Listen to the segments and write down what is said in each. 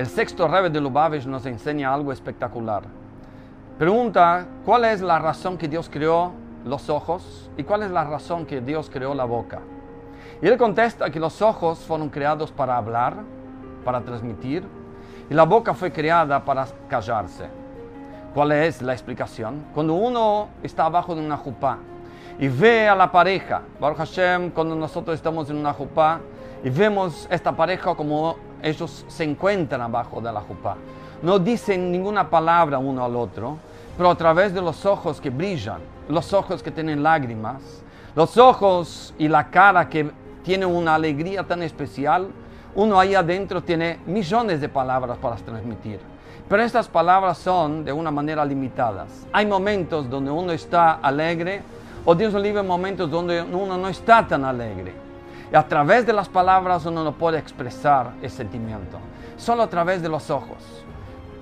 el sexto Rebbe de Lubavitch nos enseña algo espectacular. Pregunta, ¿cuál es la razón que Dios creó los ojos y cuál es la razón que Dios creó la boca? Y él contesta que los ojos fueron creados para hablar, para transmitir, y la boca fue creada para callarse. ¿Cuál es la explicación? Cuando uno está abajo de una jupá y ve a la pareja, Baruch Hashem, cuando nosotros estamos en una jupá y vemos esta pareja como ellos se encuentran abajo de la jupá, no dicen ninguna palabra uno al otro, pero a través de los ojos que brillan, los ojos que tienen lágrimas, los ojos y la cara que tiene una alegría tan especial, uno ahí adentro tiene millones de palabras para transmitir. Pero estas palabras son de una manera limitadas. Hay momentos donde uno está alegre o Dios libre momentos donde uno no está tan alegre. Y a través de las palabras uno no puede expresar ese sentimiento. Solo a través de los ojos.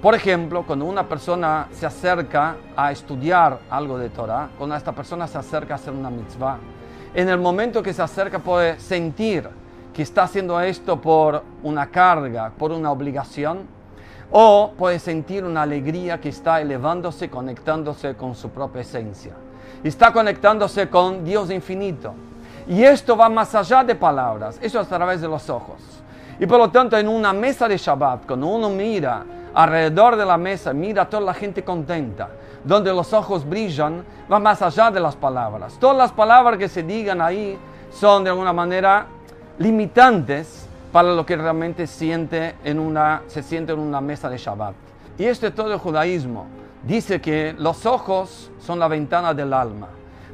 Por ejemplo, cuando una persona se acerca a estudiar algo de Torah, cuando esta persona se acerca a hacer una mitzvah, en el momento que se acerca puede sentir que está haciendo esto por una carga, por una obligación, o puede sentir una alegría que está elevándose, conectándose con su propia esencia. Está conectándose con Dios infinito. Y esto va más allá de palabras, eso es a través de los ojos. Y por lo tanto, en una mesa de Shabbat, cuando uno mira alrededor de la mesa, mira a toda la gente contenta, donde los ojos brillan, va más allá de las palabras. Todas las palabras que se digan ahí son de alguna manera limitantes para lo que realmente siente en una, se siente en una mesa de Shabbat. Y esto es todo el judaísmo. Dice que los ojos son la ventana del alma.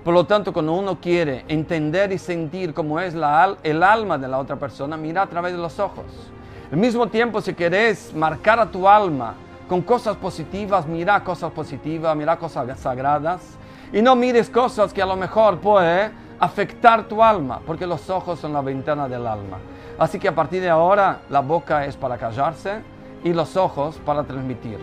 Por lo tanto, cuando uno quiere entender y sentir cómo es la, el alma de la otra persona, mira a través de los ojos. Al mismo tiempo, si querés marcar a tu alma con cosas positivas, mira cosas positivas, mira cosas sagradas y no mires cosas que a lo mejor puede afectar tu alma, porque los ojos son la ventana del alma. Así que a partir de ahora la boca es para callarse y los ojos para transmitir.